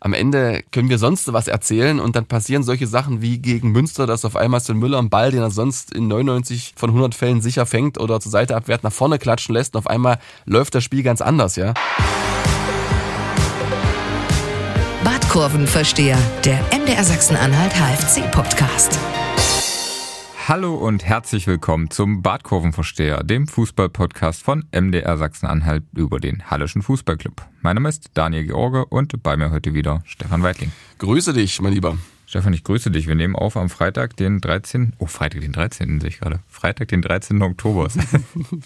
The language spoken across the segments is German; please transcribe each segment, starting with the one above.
Am Ende können wir sonst was erzählen und dann passieren solche Sachen wie gegen Münster, dass auf einmal Sven Müller einen Ball, den er sonst in 99 von 100 Fällen sicher fängt oder zur Seite abwehrt, nach vorne klatschen lässt und auf einmal läuft das Spiel ganz anders, ja. Badkurvenversteher, der MDR Sachsen-Anhalt HFC-Podcast. Hallo und herzlich willkommen zum Badkurvenversteher, dem Fußballpodcast von MDR Sachsen-Anhalt über den Hallischen Fußballclub. Mein Name ist Daniel George und bei mir heute wieder Stefan Weitling. Grüße dich, mein Lieber. Stefan, ich grüße dich. Wir nehmen auf am Freitag, den 13. Oh, Freitag, den 13. sehe ich gerade. Freitag, den 13. Oktober.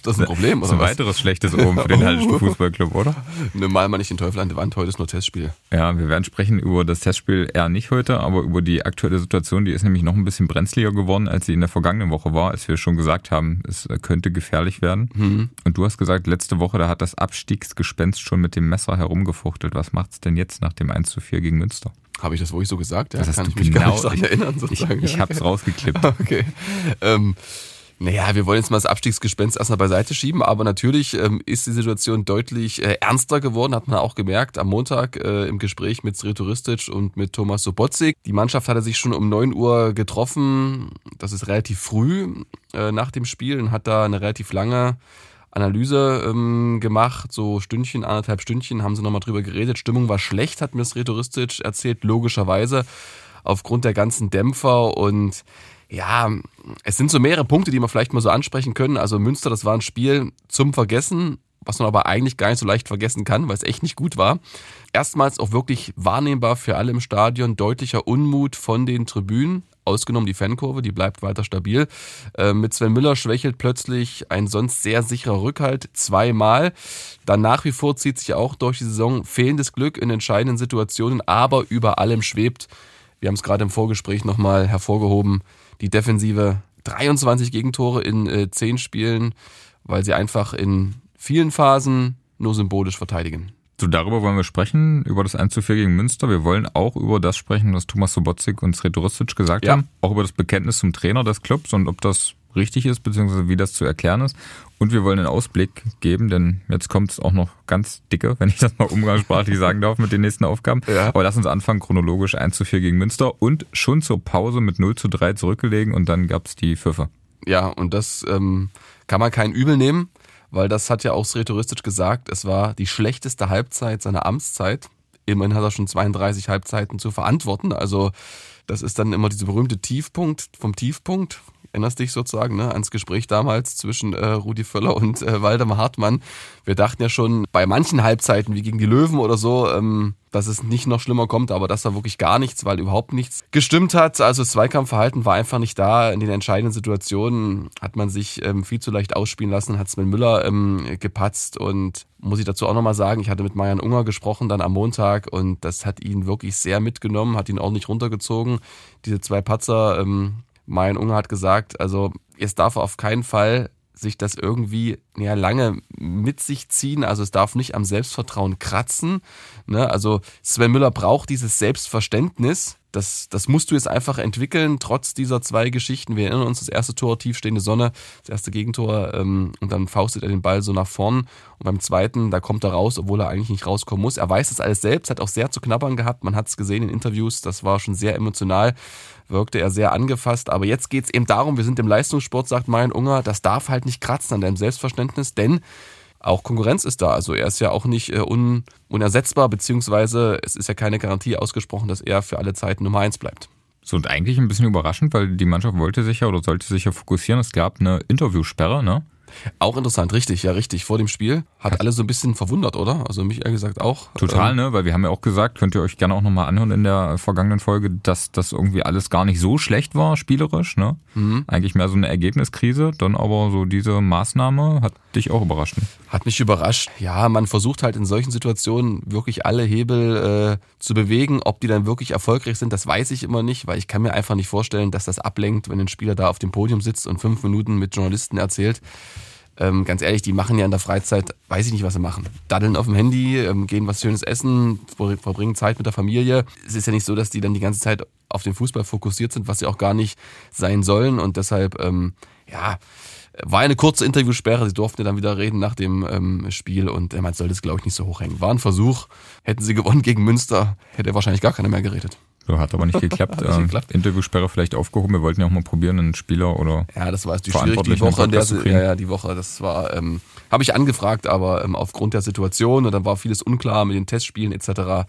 Das ist ein Problem, oder? Das ist ein was? weiteres schlechtes Oben für den Hallischen Fußballclub, oder? Ne, mal mal nicht den Teufel an die Wand, heute ist nur Testspiel. Ja, wir werden sprechen über das Testspiel eher nicht heute, aber über die aktuelle Situation. Die ist nämlich noch ein bisschen brenzliger geworden, als sie in der vergangenen Woche war, als wir schon gesagt haben, es könnte gefährlich werden. Mhm. Und du hast gesagt, letzte Woche, da hat das Abstiegsgespenst schon mit dem Messer herumgefuchtelt. Was macht's denn jetzt nach dem 1 zu 4 gegen Münster? Habe ich das wirklich so gesagt? Ja, Das kann ich mich genau- gar nicht ich- erinnern, Ich, sozusagen. ich hab's rausgeklippt. Okay. Ähm, naja, wir wollen jetzt mal das Abstiegsgespenst erstmal beiseite schieben, aber natürlich ähm, ist die Situation deutlich äh, ernster geworden, hat man auch gemerkt am Montag äh, im Gespräch mit Sretoristic und mit Thomas Sobotzik. Die Mannschaft hatte sich schon um 9 Uhr getroffen, das ist relativ früh äh, nach dem Spiel und hat da eine relativ lange Analyse ähm, gemacht, so Stündchen, anderthalb Stündchen, haben sie nochmal drüber geredet. Stimmung war schlecht, hat mir Sretoristic erzählt, logischerweise aufgrund der ganzen Dämpfer und ja, es sind so mehrere Punkte, die wir vielleicht mal so ansprechen können. Also Münster, das war ein Spiel zum Vergessen, was man aber eigentlich gar nicht so leicht vergessen kann, weil es echt nicht gut war. Erstmals auch wirklich wahrnehmbar für alle im Stadion, deutlicher Unmut von den Tribünen, ausgenommen die Fankurve, die bleibt weiter stabil. Äh, mit Sven Müller schwächelt plötzlich ein sonst sehr sicherer Rückhalt zweimal. Dann nach wie vor zieht sich auch durch die Saison fehlendes Glück in entscheidenden Situationen, aber über allem schwebt, wir haben es gerade im Vorgespräch nochmal hervorgehoben, die Defensive 23 Gegentore in äh, 10 Spielen, weil sie einfach in vielen Phasen nur symbolisch verteidigen. So, darüber wollen wir sprechen, über das 1 zu 4 gegen Münster. Wir wollen auch über das sprechen, was Thomas Sobotzik und Sretoristic gesagt Ja. haben. Auch über das Bekenntnis zum Trainer des Clubs und ob das richtig ist, beziehungsweise wie das zu erklären ist. Und wir wollen einen Ausblick geben, denn jetzt kommt es auch noch ganz dicke, wenn ich das mal umgangssprachlich sagen darf, mit den nächsten Aufgaben. Ja. Aber lass uns anfangen, chronologisch 1 zu 4 gegen Münster und schon zur Pause mit 0 zu 3 zurückgelegen und dann gab's die Pfiffe. Ja, und das ähm, kann man kein Übel nehmen, weil das hat ja auch Sretoristic gesagt, es war die schlechteste Halbzeit seiner Amtszeit. Immerhin hat er schon 32 Halbzeiten zu verantworten. Also das ist dann immer dieser berühmte Tiefpunkt vom Tiefpunkt. Erinnerst dich sozusagen ne, ans Gespräch damals zwischen äh, Rudi Völler und äh, Waldemar Hartmann. Wir dachten ja schon bei manchen Halbzeiten, wie gegen die Löwen oder so, ähm, dass es nicht noch schlimmer kommt, aber das war wirklich gar nichts, weil überhaupt nichts gestimmt hat. Also das Zweikampfverhalten war einfach nicht da. In den entscheidenden Situationen hat man sich ähm, viel zu leicht ausspielen lassen, hat Sven Müller ähm, gepatzt und muss ich dazu auch nochmal sagen, ich hatte mit Marian Unger gesprochen dann am Montag und das hat ihn wirklich sehr mitgenommen, hat ihn ordentlich runtergezogen. Diese zwei Patzer, ähm, Marian Unger hat gesagt, also es darf auf keinen Fall sich das irgendwie ja, lange mit sich ziehen. Also es darf nicht am Selbstvertrauen kratzen. Ne? Also Sven Müller braucht dieses Selbstverständnis. Das, das musst du jetzt einfach entwickeln, trotz dieser zwei Geschichten. Wir erinnern uns, das erste Tor, tiefstehende Sonne, das erste Gegentor ähm, und dann faustet er den Ball so nach vorn. Und beim zweiten, da kommt er raus, obwohl er eigentlich nicht rauskommen muss. Er weiß das alles selbst, hat auch sehr zu knabbern gehabt. Man hat es gesehen in Interviews, das war schon sehr emotional wirkte er sehr angefasst. Aber jetzt geht es eben darum, wir sind im Leistungssport, sagt Marian Unger, das darf halt nicht kratzen an deinem Selbstverständnis, denn auch Konkurrenz ist da. Also er ist ja auch nicht äh, un, unersetzbar, beziehungsweise es ist ja keine Garantie ausgesprochen, dass er für alle Zeiten Nummer eins bleibt. So, und eigentlich ein bisschen überraschend, weil die Mannschaft wollte sich ja oder sollte sich ja fokussieren. Es gab eine Interviewsperre, ne? Auch interessant, richtig, ja, richtig. Vor dem Spiel hat alle so ein bisschen verwundert, oder? Also mich ehrlich gesagt auch. Total, Ähm, ne? Weil wir haben ja auch gesagt, könnt ihr euch gerne auch nochmal anhören in der vergangenen Folge, dass das irgendwie alles gar nicht so schlecht war, spielerisch, ne? Mhm. Eigentlich mehr so eine Ergebniskrise, dann aber so diese Maßnahme hat dich auch überrascht. Ne? Hat mich überrascht. Ja, man versucht halt in solchen Situationen wirklich alle Hebel äh, zu bewegen. Ob die dann wirklich erfolgreich sind, das weiß ich immer nicht, weil ich kann mir einfach nicht vorstellen, dass das ablenkt, wenn ein Spieler da auf dem Podium sitzt und fünf Minuten mit Journalisten erzählt. Ähm, ganz ehrlich, die machen ja in der Freizeit, weiß ich nicht, was sie machen. Daddeln auf dem Handy, ähm, gehen was Schönes essen, ver- verbringen Zeit mit der Familie. Es ist ja nicht so, dass die dann die ganze Zeit auf den Fußball fokussiert sind, was sie auch gar nicht sein sollen. Und deshalb, ähm, ja, war eine kurze Interviewsperre, sie durften ja dann wieder reden nach dem ähm, Spiel und er meint, sollte es glaube ich nicht so hochhängen. War ein Versuch, hätten sie gewonnen gegen Münster, hätte wahrscheinlich gar keiner mehr geredet. So, hat aber nicht geklappt. nicht ähm, geklappt. Interviewsperre vielleicht aufgehoben. Wir wollten ja auch mal probieren, einen Spieler oder. Ja, das war die schwierig die Woche, der ja, ja, die Woche, das war, ähm, habe ich angefragt, aber ähm, aufgrund der Situation und dann war vieles unklar mit den Testspielen etc.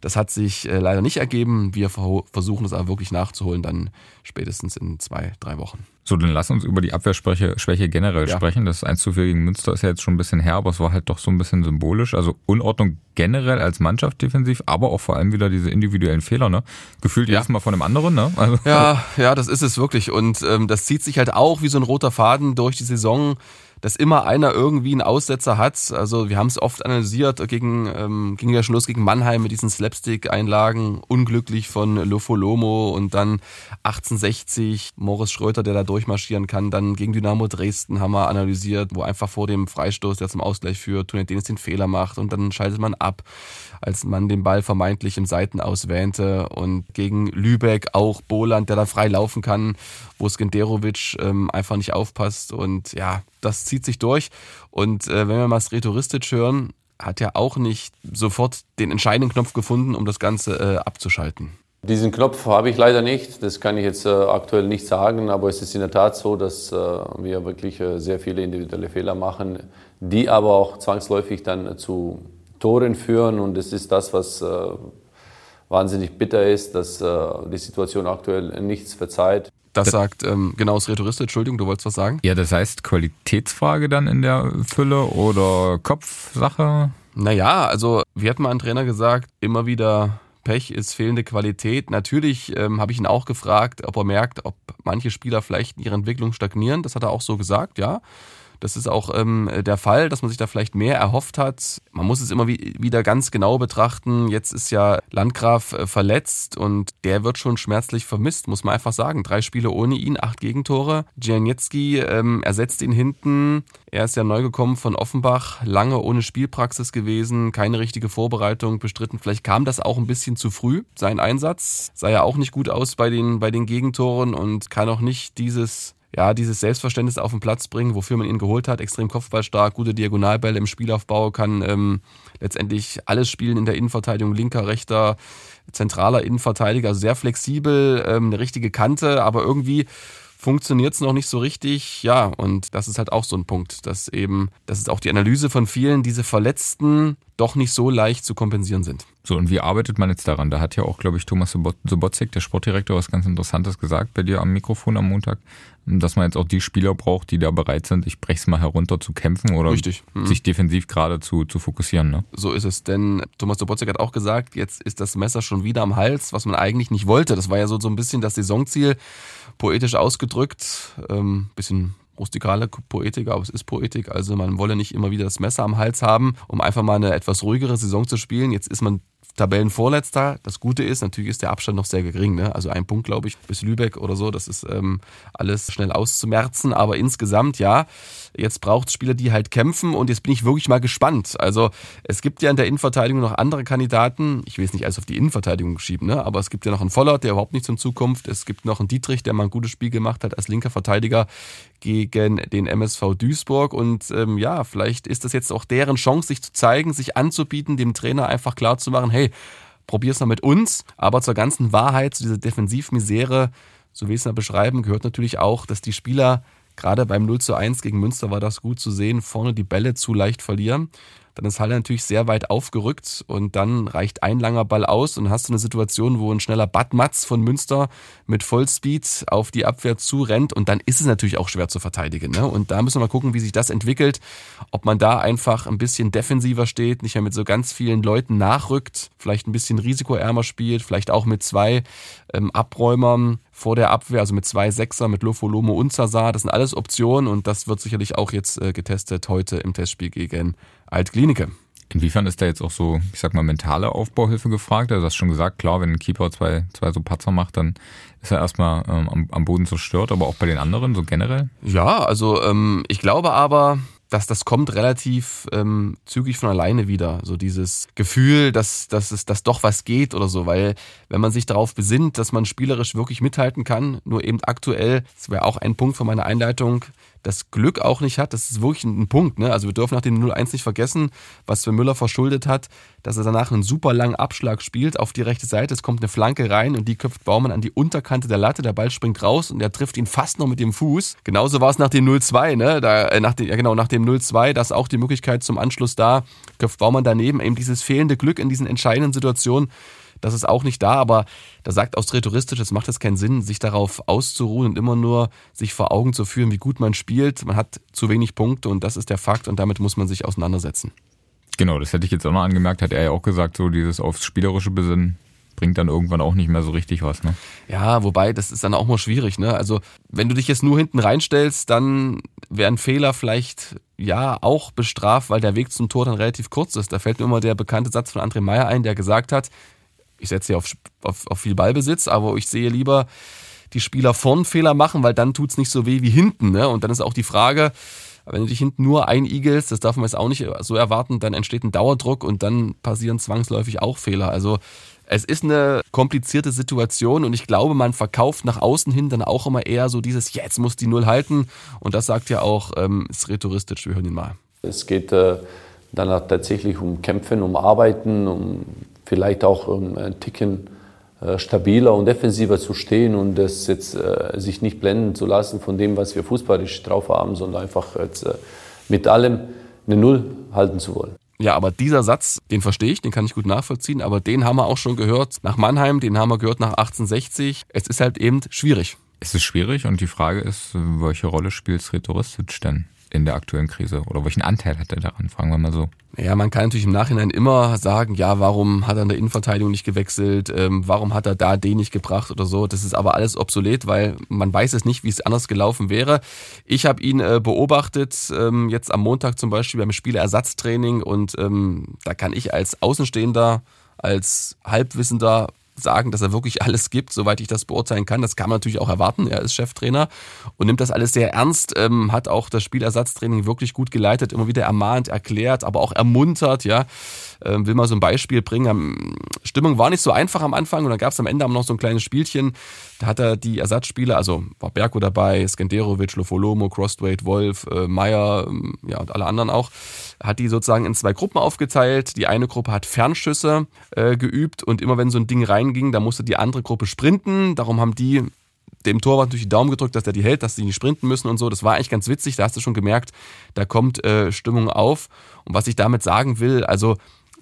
Das hat sich äh, leider nicht ergeben. Wir versuchen es aber wirklich nachzuholen, dann spätestens in zwei, drei Wochen. So, dann lass uns über die Abwehrschwäche generell ja. sprechen. Das 1 zu 4 gegen Münster ist ja jetzt schon ein bisschen her, aber es war halt doch so ein bisschen symbolisch. Also Unordnung generell als Mannschaft defensiv, aber auch vor allem wieder diese individuellen Fehler, ne? Gefühlt ja. jedes Mal von einem anderen, ne? Also. Ja, ja, das ist es wirklich. Und ähm, das zieht sich halt auch wie so ein roter Faden durch die Saison dass immer einer irgendwie einen Aussetzer hat. Also wir haben es oft analysiert, gegen, ähm, ging ja schon los gegen Mannheim mit diesen Slapstick-Einlagen, unglücklich von Lofolomo und dann 1860 Morris Schröter, der da durchmarschieren kann. Dann gegen Dynamo Dresden haben wir analysiert, wo einfach vor dem Freistoß, der zum Ausgleich führt, Tunet den Fehler macht und dann schaltet man ab, als man den Ball vermeintlich im Seitenaus wähnte. Und gegen Lübeck auch Boland, der da frei laufen kann, wo Skenderovic ähm, einfach nicht aufpasst. Und ja, das zieht sich durch. Und äh, wenn wir mal Sretoristic hören, hat er auch nicht sofort den entscheidenden Knopf gefunden, um das Ganze äh, abzuschalten. Diesen Knopf habe ich leider nicht. Das kann ich jetzt äh, aktuell nicht sagen. Aber es ist in der Tat so, dass äh, wir wirklich äh, sehr viele individuelle Fehler machen, die aber auch zwangsläufig dann zu Toren führen. Und es ist das, was äh, wahnsinnig bitter ist, dass äh, die Situation aktuell nichts verzeiht. Das sagt ähm, genau das Rhetorist, Entschuldigung, du wolltest was sagen? Ja, das heißt Qualitätsfrage dann in der Fülle oder Kopfsache? Naja, also wie hat mal ein Trainer gesagt, immer wieder Pech ist fehlende Qualität. Natürlich ähm, habe ich ihn auch gefragt, ob er merkt, ob manche Spieler vielleicht in ihrer Entwicklung stagnieren. Das hat er auch so gesagt, ja. Das ist auch ähm, der Fall, dass man sich da vielleicht mehr erhofft hat. Man muss es immer wie, wieder ganz genau betrachten. Jetzt ist ja Landgraf äh, verletzt und der wird schon schmerzlich vermisst, muss man einfach sagen. Drei Spiele ohne ihn, acht Gegentore. Dzianiecki ähm, ersetzt ihn hinten. Er ist ja neu gekommen von Offenbach, lange ohne Spielpraxis gewesen, keine richtige Vorbereitung bestritten. Vielleicht kam das auch ein bisschen zu früh, sein Einsatz. Sah ja auch nicht gut aus bei den, bei den Gegentoren und kann auch nicht dieses ja, dieses Selbstverständnis auf den Platz bringen, wofür man ihn geholt hat. Extrem kopfballstark, gute Diagonalbälle im Spielaufbau, kann ähm, letztendlich alles spielen in der Innenverteidigung, linker, rechter, zentraler Innenverteidiger, also sehr flexibel, ähm, eine richtige Kante, aber irgendwie funktioniert es noch nicht so richtig. Ja, und das ist halt auch so ein Punkt, dass eben, das ist auch die Analyse von vielen, diese Verletzten doch nicht so leicht zu kompensieren sind. So, und wie arbeitet man jetzt daran? Da hat ja auch, glaube ich, Thomas Sobotzek, der Sportdirektor, was ganz Interessantes gesagt bei dir am Mikrofon am Montag, dass man jetzt auch die Spieler braucht, die da bereit sind, ich brech's mal herunter zu kämpfen oder mhm. sich defensiv gerade zu, zu fokussieren. Ne? So ist es, denn Thomas Sobotzek hat auch gesagt, jetzt ist das Messer schon wieder am Hals, was man eigentlich nicht wollte. Das war ja so, so ein bisschen das Saisonziel, poetisch ausgedrückt, ähm, bisschen rustikale Poetik, aber es ist Poetik. Also man wolle nicht immer wieder das Messer am Hals haben, um einfach mal eine etwas ruhigere Saison zu spielen. Jetzt ist man Tabellenvorletzter. Das Gute ist, natürlich ist der Abstand noch sehr gering. Ne? Also ein Punkt, glaube ich, bis Lübeck oder so. Das ist ähm, alles schnell auszumerzen. Aber insgesamt, ja, jetzt braucht es Spieler, die halt kämpfen. Und jetzt bin ich wirklich mal gespannt. Also es gibt ja in der Innenverteidigung noch andere Kandidaten. Ich will jetzt nicht alles auf die Innenverteidigung schieben, ne? aber es gibt ja noch einen Vollert, der überhaupt nichts in Zukunft. Es gibt noch einen Dietrich, der mal ein gutes Spiel gemacht hat als linker Verteidiger gegen den MSV Duisburg. Und ähm, ja, vielleicht ist das jetzt auch deren Chance, sich zu zeigen, sich anzubieten, dem Trainer einfach klar zu machen, hey, probier es mal mit uns. Aber zur ganzen Wahrheit, zu dieser Defensivmisere, so wie es da beschreiben, gehört natürlich auch, dass die Spieler, gerade beim 0 zu 1 gegen Münster war das gut zu sehen, vorne die Bälle zu leicht verlieren. Dann ist Halle natürlich sehr weit aufgerückt und dann reicht ein langer Ball aus und hast du eine Situation, wo ein schneller Bad Matz von Münster mit Vollspeed auf die Abwehr zurennt und dann ist es natürlich auch schwer zu verteidigen. Ne? Und da müssen wir mal gucken, wie sich das entwickelt, ob man da einfach ein bisschen defensiver steht, nicht mehr mit so ganz vielen Leuten nachrückt, vielleicht ein bisschen risikoärmer spielt, vielleicht auch mit zwei ähm, Abräumern vor der Abwehr, also mit zwei Sechser, mit Lofolomo und Zazar. Das sind alles Optionen und das wird sicherlich auch jetzt äh, getestet heute im Testspiel gegen Altklinike. Inwiefern ist da jetzt auch so, ich sag mal, mentale Aufbauhilfe gefragt? Also du hast schon gesagt, klar, wenn ein Keeper zwei, zwei so Patzer macht, dann ist er erstmal ähm, am, am Boden zerstört, aber auch bei den anderen, so generell? Ja, also ähm, ich glaube aber, dass das kommt relativ ähm, zügig von alleine wieder. So dieses Gefühl, dass, dass es dass doch was geht oder so. Weil wenn man sich darauf besinnt, dass man spielerisch wirklich mithalten kann, nur eben aktuell, das wäre auch ein Punkt von meiner Einleitung, das Glück auch nicht hat, das ist wirklich ein, Punkt. Ne? Also wir dürfen nach dem 0-1 nicht vergessen, was für Müller verschuldet hat, dass er danach einen super langen Abschlag spielt auf die rechte Seite. Es kommt eine Flanke rein und die köpft Baumann an die Unterkante der Latte. Der Ball springt raus und er trifft ihn fast noch mit dem Fuß. Genauso war es nach dem 0-2, ne? Da, äh, nach dem, ja genau, nach dem 0-2, da ist auch die Möglichkeit zum Anschluss da. Köpft Baumann daneben eben dieses fehlende Glück in diesen entscheidenden Situationen das ist auch nicht da, aber da sagt aus es macht es keinen Sinn, sich darauf auszuruhen und immer nur sich vor Augen zu führen, wie gut man spielt. Man hat zu wenig Punkte und das ist der Fakt und damit muss man sich auseinandersetzen. Genau, das hätte ich jetzt auch noch angemerkt, hat er ja auch gesagt, so dieses aufs Spielerische besinnen bringt dann irgendwann auch nicht mehr so richtig was, ne? Ja, wobei, das ist dann auch mal schwierig, ne? Also, wenn du dich jetzt nur hinten reinstellst, dann wären Fehler vielleicht ja auch bestraft, weil der Weg zum Tor dann relativ kurz ist. Da fällt mir immer der bekannte Satz von André Meyer ein, der gesagt hat, ich setze hier auf, auf, auf viel Ballbesitz, aber ich sehe lieber die Spieler vorn Fehler machen, weil dann tut es nicht so weh wie hinten. Ne? Und dann ist auch die Frage, wenn du dich hinten nur einigelst, das darf man jetzt auch nicht so erwarten, dann entsteht ein Dauerdruck und dann passieren zwangsläufig auch Fehler. Also es ist eine komplizierte Situation und ich glaube, man verkauft nach außen hin dann auch immer eher so dieses, jetzt muss die Null halten. Und das sagt ja auch, ähm, ist rhetoristisch, wir hören ihn mal. Es geht äh, dann tatsächlich um Kämpfen, um Arbeiten, um vielleicht auch ähm, ein Ticken äh, stabiler und defensiver zu stehen und das jetzt äh, sich nicht blenden zu lassen von dem, was wir fußballisch drauf haben, sondern einfach jetzt äh, mit allem eine Null halten zu wollen. Ja, aber dieser Satz, den verstehe ich, den kann ich gut nachvollziehen, aber den haben wir auch schon gehört nach Mannheim, den haben wir gehört nach 1860. Es ist halt eben schwierig. Es ist schwierig und die Frage ist, welche Rolle spielt Rhetoristisch denn? In der aktuellen Krise? Oder welchen Anteil hat er daran? Fragen wir mal so. Ja, man kann natürlich im Nachhinein immer sagen, ja, warum hat er in der Innenverteidigung nicht gewechselt? Ähm, warum hat er da den nicht gebracht oder so? Das ist aber alles obsolet, weil man weiß es nicht, wie es anders gelaufen wäre. Ich habe ihn äh, beobachtet, ähm, jetzt am Montag zum Beispiel beim Spielersatztraining und ähm, da kann ich als Außenstehender, als Halbwissender sagen, dass er wirklich alles gibt, soweit ich das beurteilen kann. Das kann man natürlich auch erwarten. Er ist Cheftrainer und nimmt das alles sehr ernst, ähm, hat auch das Spielersatztraining wirklich gut geleitet, immer wieder ermahnt, erklärt, aber auch ermuntert, ja. Ähm, will mal so ein Beispiel bringen. Stimmung war nicht so einfach am Anfang und dann gab es am Ende noch so ein kleines Spielchen. Da hat er die Ersatzspieler, also war Berko dabei, Skenderovic, Lofolomo, Crossweight, Wolf, äh, Meyer, ähm, ja und alle anderen auch, hat die sozusagen in zwei Gruppen aufgeteilt. Die eine Gruppe hat Fernschüsse äh, geübt und immer wenn so ein Ding reinging, da musste die andere Gruppe sprinten. Darum haben die dem Torwart durch die Daumen gedrückt, dass der die hält, dass sie nicht sprinten müssen und so. Das war eigentlich ganz witzig. Da hast du schon gemerkt, da kommt äh, Stimmung auf. Und was ich damit sagen will, also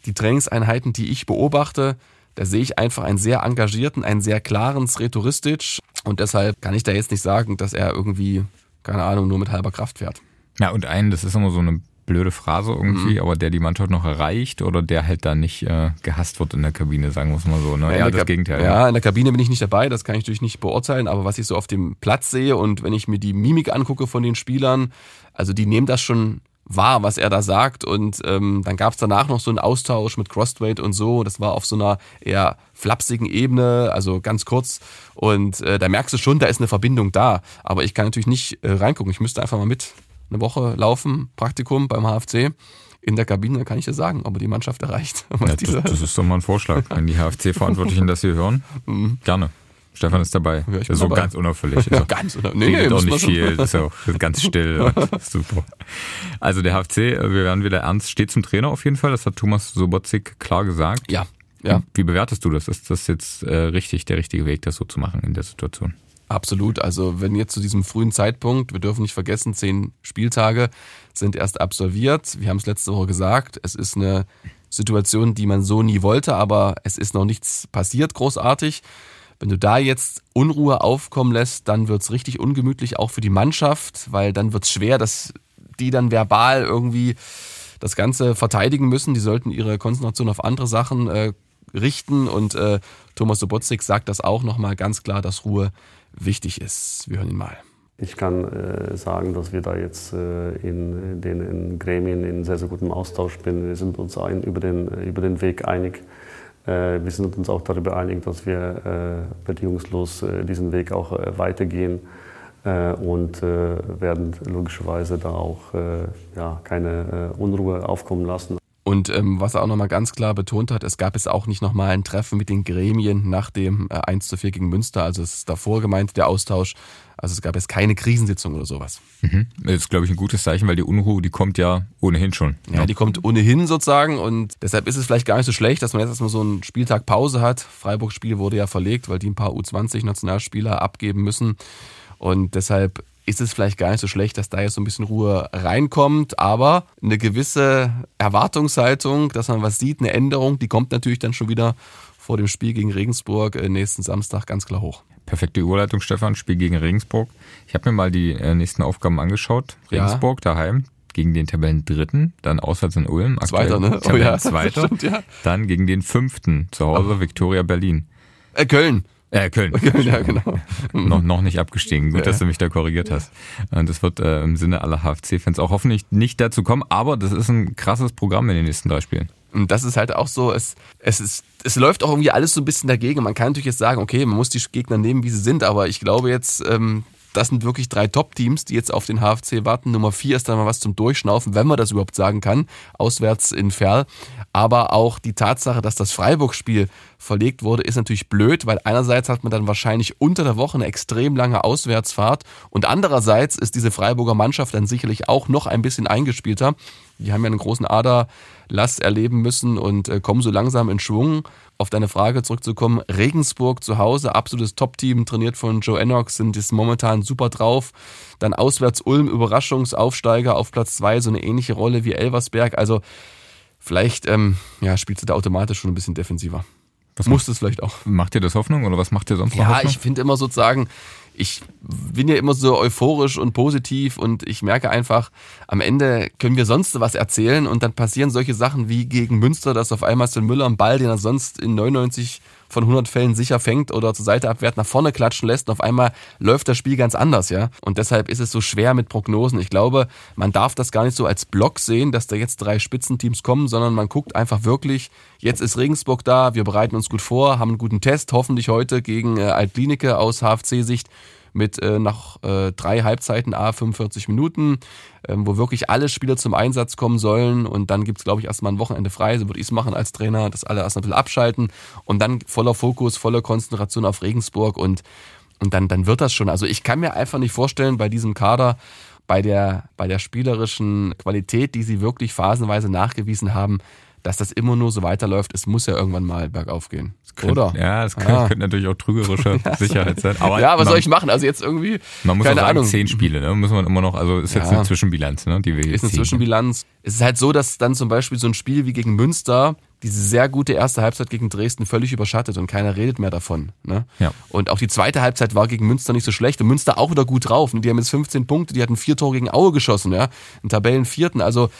die Trainingseinheiten, die ich beobachte, da sehe ich einfach einen sehr engagierten, einen sehr klaren Sretoristisch. Und deshalb kann ich da jetzt nicht sagen, dass er irgendwie, keine Ahnung, nur mit halber Kraft fährt. Ja, und einen, das ist immer so eine blöde Phrase irgendwie, mhm. aber der die Mannschaft noch erreicht oder der halt da nicht äh, gehasst wird in der Kabine, sagen wir es mal so. Ne? Ja, das Gegenteil. Ja, ja, in der Kabine bin ich nicht dabei, das kann ich natürlich nicht beurteilen, aber was ich so auf dem Platz sehe und wenn ich mir die Mimik angucke von den Spielern, also die nehmen das schon wahr, was er da sagt. Und ähm, dann gab es danach noch so einen Austausch mit Crossweight und so. Das war auf so einer eher flapsigen Ebene, also ganz kurz. Und äh, da merkst du schon, da ist eine Verbindung da. Aber ich kann natürlich nicht äh, reingucken. Ich müsste einfach mal mit eine Woche laufen, Praktikum beim HFC. In der Kabine kann ich dir sagen, ob er die Mannschaft erreicht. Ja, das, das, ist doch mal ein Vorschlag. Wenn die HFC-Verantwortlichen das hier hören, mhm. gerne. Stefan ist dabei. Ja, so dabei. ganz unauffällig. Ja, ganz unauffällig. Nee, nee, auch nicht viel. Ist auch ganz still. super. Also der HFC, wir werden wieder ernst, steht zum Trainer auf jeden Fall. Das hat Thomas Sobotzik klar gesagt. Ja. ja. Wie bewertest du das? Ist das jetzt äh, richtig, der richtige Weg, das so zu machen in der Situation? Absolut. Also wenn jetzt zu diesem frühen Zeitpunkt, wir dürfen nicht vergessen, zehn Spieltage sind erst absolviert. Wir haben es letzte Woche gesagt, es ist eine Situation, die man so nie wollte, aber es ist noch nichts passiert großartig. Wenn du da jetzt Unruhe aufkommen lässt, dann wird's richtig ungemütlich, auch für die Mannschaft, weil dann wird's schwer, dass die dann verbal irgendwie das Ganze verteidigen müssen. Die sollten ihre Konzentration auf andere Sachen äh, richten. Und äh, Thomas Sobotzik sagt das auch nochmal ganz klar, dass Ruhe wichtig ist. Wir hören ihn mal. Ich kann äh, sagen, dass wir da jetzt äh, in den in Gremien in sehr, sehr gutem Austausch sind. Wir sind uns ein, über, den, über den Weg einig. Äh, wir sind uns auch darüber einig, dass wir äh, bedingungslos äh, diesen Weg auch weitergehen. und werden logischerweise da auch ja, keine Unruhe aufkommen lassen. Und ähm, was er auch nochmal ganz klar betont hat, es gab jetzt auch nicht nochmal ein Treffen mit den Gremien nach dem äh, 1 zu 4 gegen Münster. Also es ist davor gemeint, der Austausch. Also es gab jetzt keine Krisensitzung oder sowas. Mhm. Das ist, glaube ich, ein gutes Zeichen, weil die Unruhe, die kommt ja ohnehin schon. Ja, die kommt ohnehin sozusagen und deshalb ist es vielleicht gar nicht so schlecht, dass man jetzt erstmal so einen Spieltag Pause hat. Freiburg-Spiel wurde ja verlegt, weil die ein paar U20-Nationalspieler abgeben müssen. Und deshalb ist es vielleicht gar nicht so schlecht, dass da jetzt so ein bisschen Ruhe reinkommt, aber eine gewisse Erwartungshaltung, dass man was sieht, eine Änderung, die kommt natürlich dann schon wieder vor dem Spiel gegen Regensburg äh, nächsten Samstag ganz klar hoch. Perfekte Überleitung, Stefan. Spiel gegen Regensburg. Ich habe mir mal die äh, nächsten Aufgaben angeschaut. Regensburg ja. daheim gegen den Tabellendritten, dann auswärts in Ulm. Zweiter, ne? Oh ja. Zweiter. Stimmt, ja. Dann gegen den Fünften zu Hause, Viktoria Berlin. Äh, Köln. Äh, Köln. ja, genau. noch, noch nicht abgestiegen. Gut, ja. dass du mich da korrigiert hast. Und das wird äh, im Sinne aller HFC-Fans auch hoffentlich nicht dazu kommen, aber das ist ein krasses Programm in den nächsten drei Spielen. Und das ist halt auch so, es, es, ist, es läuft auch irgendwie alles so ein bisschen dagegen. Man kann natürlich jetzt sagen, okay, man muss die Gegner nehmen, wie sie sind, aber ich glaube jetzt, ähm, das sind wirklich drei Top-Teams, die jetzt auf den HFC warten. Nummer vier ist dann mal was zum Durchschnaufen, wenn man das überhaupt sagen kann, auswärts in Ferl. Aber auch die Tatsache, dass das Freiburg-Spiel verlegt wurde, ist natürlich blöd, weil einerseits hat man dann wahrscheinlich unter der Woche eine extrem lange Auswärtsfahrt und andererseits ist diese Freiburger Mannschaft dann sicherlich auch noch ein bisschen eingespielter. Die haben ja einen großen Aderlast erleben müssen und äh, kommen so langsam in Schwung auf deine Frage zurückzukommen, Regensburg zu Hause, absolutes Top-Team, trainiert von Joe Enoch, sind jetzt momentan super drauf. Dann auswärts Ulm, Überraschungsaufsteiger auf Platz zwei, so eine ähnliche Rolle wie Elversberg. Also vielleicht ähm, ja, spielst du da automatisch schon ein bisschen defensiver. Was Muss es vielleicht auch. Macht dir das Hoffnung oder was macht dir sonst ja, Hoffnung? Ja, ich finde immer sozusagen, ich bin ja immer so euphorisch und positiv und ich merke einfach, am Ende können wir sonst was erzählen und dann passieren solche Sachen wie gegen Münster, dass auf einmal Sven Müller einen Ball, den er sonst in 99 von 100 Fällen sicher fängt oder zur Seite abwehrt, nach vorne klatschen lässt und auf einmal läuft das Spiel ganz anders, ja. Und deshalb ist es so schwer mit Prognosen. Ich glaube, man darf das gar nicht so als Block sehen, dass da jetzt drei Spitzenteams kommen, sondern man guckt einfach wirklich, jetzt ist Regensburg da, wir bereiten uns gut vor, haben einen guten Test, hoffentlich heute gegen äh, Altlinike aus HFC-Sicht mit äh, nach äh, drei Halbzeiten A 45 Minuten, ähm, wo wirklich alle Spieler zum Einsatz kommen sollen. Und dann gibt's glaube ich, erstmal ein Wochenende frei. So würde ich es machen als Trainer, dass alle erst ein bisschen abschalten und dann voller Fokus, voller Konzentration auf Regensburg und, und dann, dann wird das schon. Also ich kann mir einfach nicht vorstellen, bei diesem Kader, bei der, bei der spielerischen Qualität, die sie wirklich phasenweise nachgewiesen haben, dass das immer nur so weiterläuft. Es muss ja irgendwann mal bergauf gehen. Könnte, Oder? Ja, es könnte, ah. könnte, natürlich auch trügerische Sicherheit sein. Aber ja, was man, soll ich machen? Also jetzt irgendwie. Man muss keine auch sagen, Ahnung. zehn Spiele, ne? Muss man immer noch, also ist jetzt ja. eine Zwischenbilanz, ne? Die wir jetzt Ist eine ziehen. Zwischenbilanz. Es ist halt so, dass dann zum Beispiel so ein Spiel wie gegen Münster diese sehr gute erste Halbzeit gegen Dresden völlig überschattet und keiner redet mehr davon. Ne? Ja. Und auch die zweite Halbzeit war gegen Münster nicht so schlecht und Münster auch wieder gut drauf. Die haben jetzt 15 Punkte, die hatten vier Tore gegen Aue geschossen, ja, in Tabellenvierten. Also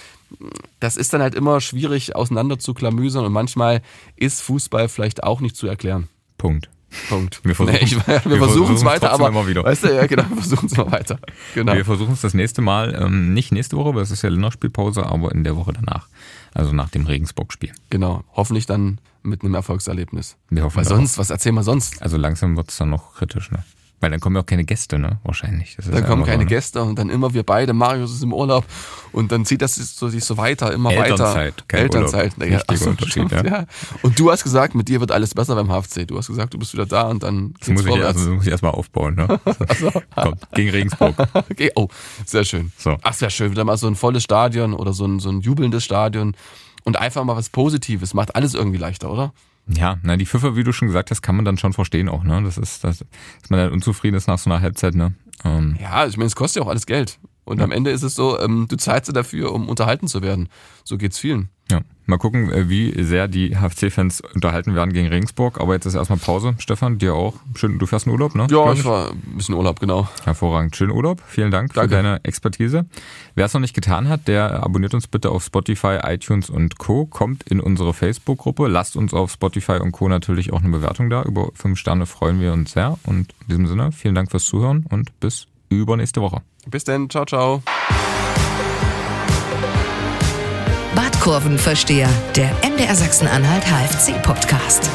das ist dann halt immer schwierig auseinander zu klamüsern und manchmal ist Fußball vielleicht auch nicht zu erklären. Punkt. Punkt. Wir versuchen nee, wir, wir versuchen es weiter, aber immer wieder. weißt du, ja genau, wir versuchen es mal weiter. Genau. Wir versuchen es das nächste Mal, ähm, nicht nächste Woche, weil es ist ja Länderspielpause, aber in der Woche danach. Also nach dem Regensburg-Spiel. Genau. Hoffentlich dann mit einem Erfolgserlebnis. Wir hoffen Weil sonst, was erzählen wir sonst? Also langsam wird es dann noch kritisch, ne? Weil dann kommen ja auch keine Gäste, ne? Wahrscheinlich. dann kommen keine so, ne? Gäste und dann immer wir beide, Marius ist im Urlaub und dann zieht das so, sich so weiter, immer Elternzeit, weiter. Kein Elternzeit, Urlaub. Ja, Richtiger Unterschied, ja. ja. Und du hast gesagt, mit dir wird alles besser beim HFC. Du hast gesagt, du bist wieder da und dann das muss, ich, also, muss ich erstmal aufbauen, ne? also, Kommt, gegen Regensburg. okay, oh, sehr schön. So. Ach, sehr schön. Wieder mal so ein volles Stadion oder so ein, so ein jubelndes Stadion und einfach mal was Positives. Macht alles irgendwie leichter, oder? Ja, na, die Pfiffe, wie du schon gesagt hast, kann man dann schon verstehen auch, ne? Das ist, das, dass man dann unzufrieden ist nach so einer Halbzeit, ne? Ähm. Ja, ich meine, es kostet ja auch alles Geld. Und ja. am Ende ist es so, ähm, du zahlst dafür, um unterhalten zu werden. So geht's vielen. Ja, mal gucken, äh, wie sehr die HFC-Fans unterhalten werden gegen Regensburg. Aber jetzt ist erstmal Pause. Stefan, dir auch. Schön, du fährst in Urlaub, ne? Ja, ich war ein bisschen Urlaub, genau. Hervorragend. Schönen Urlaub. Vielen Dank Danke. für deine Expertise. Wer es noch nicht getan hat, der abonniert uns bitte auf Spotify, iTunes und Co. Kommt in unsere Facebook-Gruppe. Lasst uns auf Spotify und Co. natürlich auch eine Bewertung da. Über fünf Sterne freuen wir uns sehr. Und in diesem Sinne, vielen Dank fürs Zuhören und bis übernächste Woche. Bis dann. Ciao, ciao. Badkurvenversteher, der MDR Sachsen-Anhalt HFC-Podcast.